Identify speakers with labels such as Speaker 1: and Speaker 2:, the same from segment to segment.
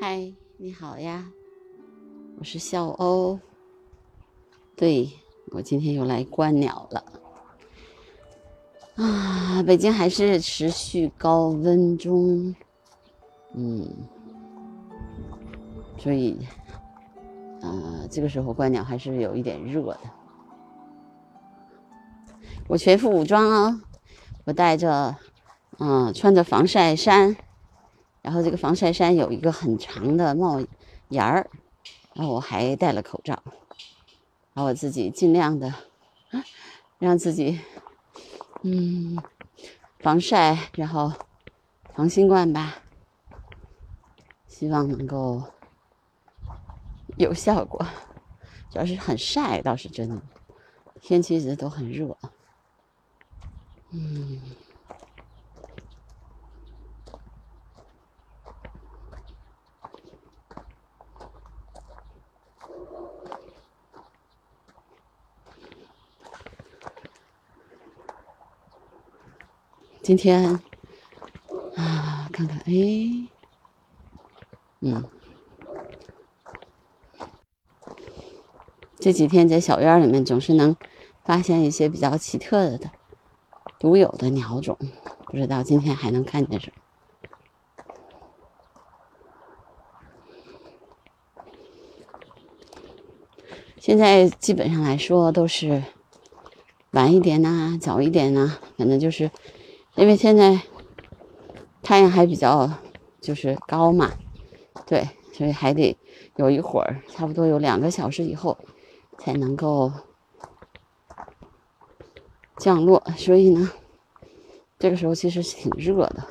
Speaker 1: 嗨，你好呀，我是笑欧。对我今天又来观鸟了啊！北京还是持续高温中，嗯，所以，呃，这个时候观鸟还是有一点热的。我全副武装啊，我带着，嗯，穿着防晒衫。然后这个防晒衫有一个很长的帽檐儿，然后我还戴了口罩，把我自己尽量的让自己嗯防晒，然后防新冠吧，希望能够有效果。主要是很晒倒是真的，天气一直都很热，嗯。今天啊，看看，哎，嗯，这几天在小院里面总是能发现一些比较奇特的、独有的鸟种，不知道今天还能看见什么。现在基本上来说都是晚一点呐，早一点呐，反正就是。因为现在太阳还比较就是高嘛，对，所以还得有一会儿，差不多有两个小时以后才能够降落。所以呢，这个时候其实是挺热的。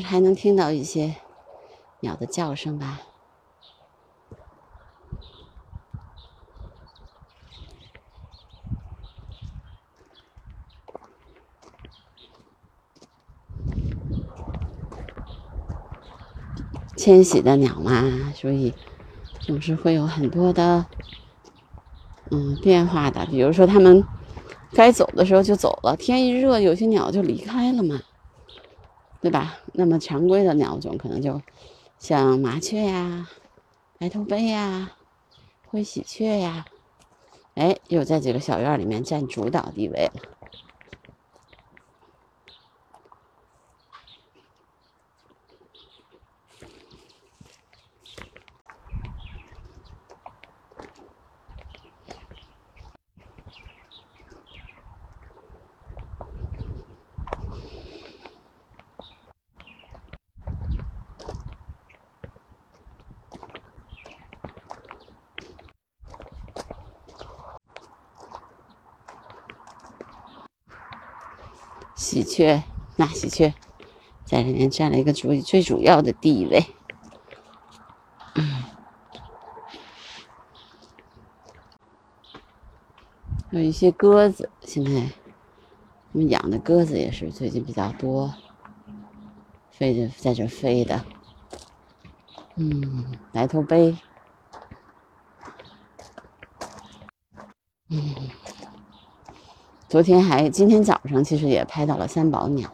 Speaker 1: 还能听到一些鸟的叫声吧。迁徙的鸟嘛，所以总是会有很多的嗯变化的。比如说，它们该走的时候就走了，天一热，有些鸟就离开了嘛。对吧？那么常规的鸟种可能就像麻雀呀、白头鹎呀、灰喜鹊呀，哎，又在这个小院里面占主导地位了。喜鹊，那喜鹊在里面占了一个主最主要的地位。嗯有一些鸽子，现在我们养的鸽子也是最近比较多，飞着在这飞的。嗯，白头鹎。昨天还，今天早上其实也拍到了三宝鸟。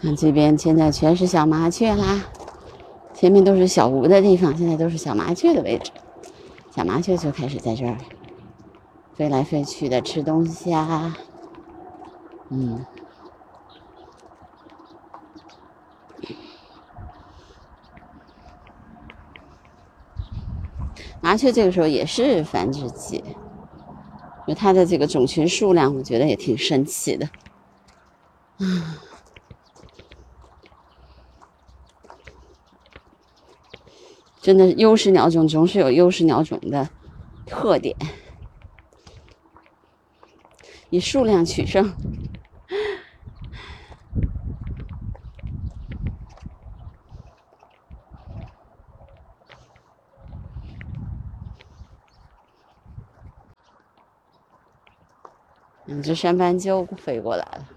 Speaker 1: 看这边现在全是小麻雀啦，前面都是小屋的地方，现在都是小麻雀的位置。小麻雀就开始在这儿飞来飞去的吃东西啊，嗯。麻雀这个时候也是繁殖季，就它的这个种群数量，我觉得也挺神奇的。啊，真的优势鸟种总是有优势鸟种的特点，以数量取胜。两只山斑鸠飞过来了。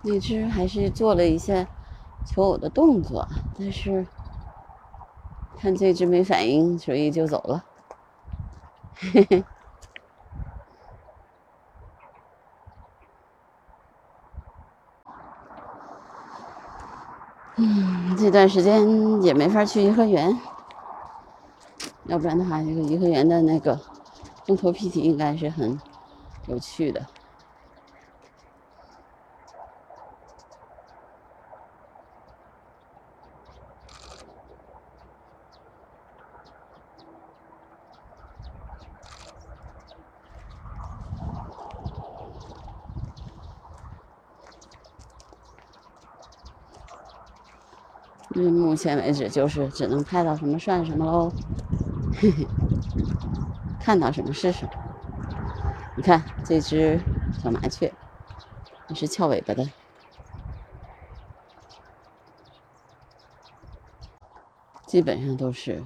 Speaker 1: 那只还是做了一些求偶的动作，但是看这只没反应，所以就走了。嘿嘿。嗯，这段时间也没法去颐和园，要不然的话，这个颐和园的那个风头皮体应该是很有趣的。嗯，目前为止就是只能拍到什么算什么喽，嘿嘿，看到什么是什么。你看这只小麻雀，也是翘尾巴的。基本上都是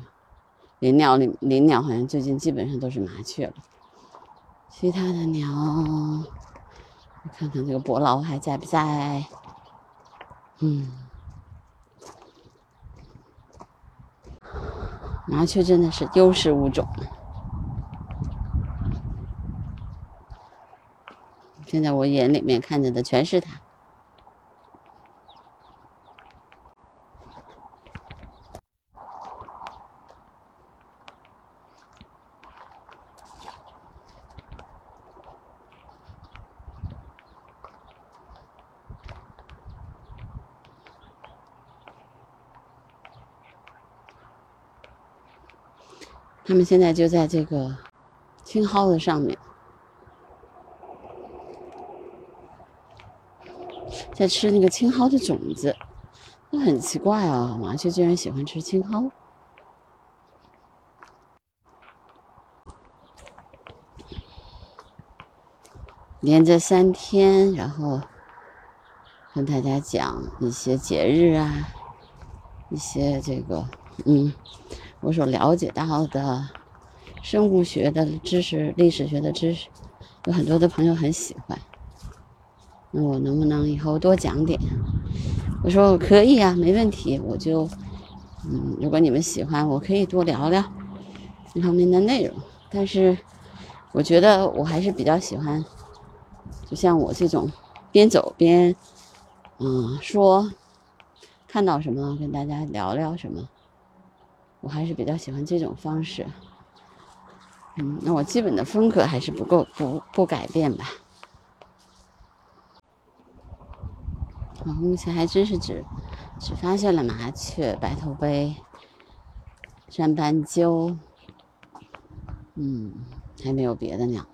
Speaker 1: 林鸟里，林鸟好像最近基本上都是麻雀了。其他的鸟，我看看这个伯劳还在不在？嗯。麻雀真的是优势物种，现在我眼里面看见的全是它。他们现在就在这个青蒿的上面，在吃那个青蒿的种子。那很奇怪啊，麻雀居然喜欢吃青蒿。连着三天，然后跟大家讲一些节日啊，一些这个，嗯。我所了解到的生物学的知识、历史学的知识，有很多的朋友很喜欢。那我能不能以后多讲点？我说我可以啊，没问题。我就，嗯，如果你们喜欢，我可以多聊聊这方面的内容。但是，我觉得我还是比较喜欢，就像我这种边走边，嗯，说看到什么跟大家聊聊什么。我还是比较喜欢这种方式，嗯，那我基本的风格还是不够不不改变吧。我目前还真是只只发现了麻雀、白头杯、山斑鸠，嗯，还没有别的鸟。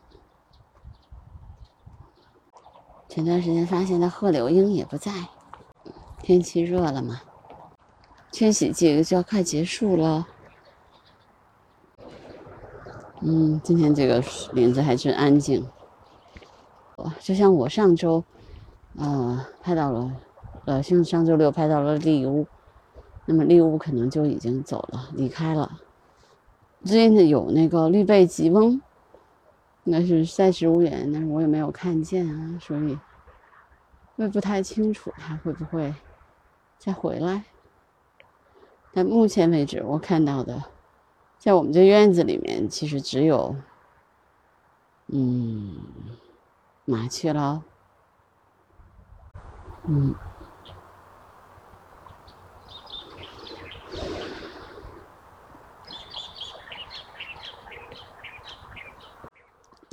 Speaker 1: 前段时间发现的鹤柳莺也不在，天气热了嘛。迁徙季就要快结束了，嗯，今天这个林子还真安静。哇就像我上周，呃，拍到了，呃，像上周六拍到了丽乌，那么丽乌可能就已经走了，离开了。最近有那个绿背吉翁，那是在植物园，但是我也没有看见啊，所以我也不太清楚它会不会再回来。但目前为止，我看到的，在我们这院子里面，其实只有，嗯，麻雀了，嗯，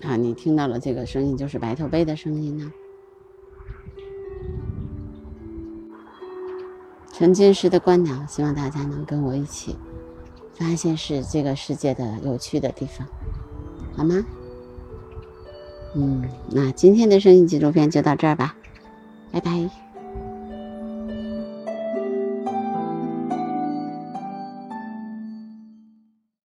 Speaker 1: 啊，你听到了这个声音，就是白头杯的声音呢。沉浸式的观鸟，希望大家能跟我一起发现是这个世界的有趣的地方，好吗？嗯，那今天的声音纪录片就到这儿吧，拜拜。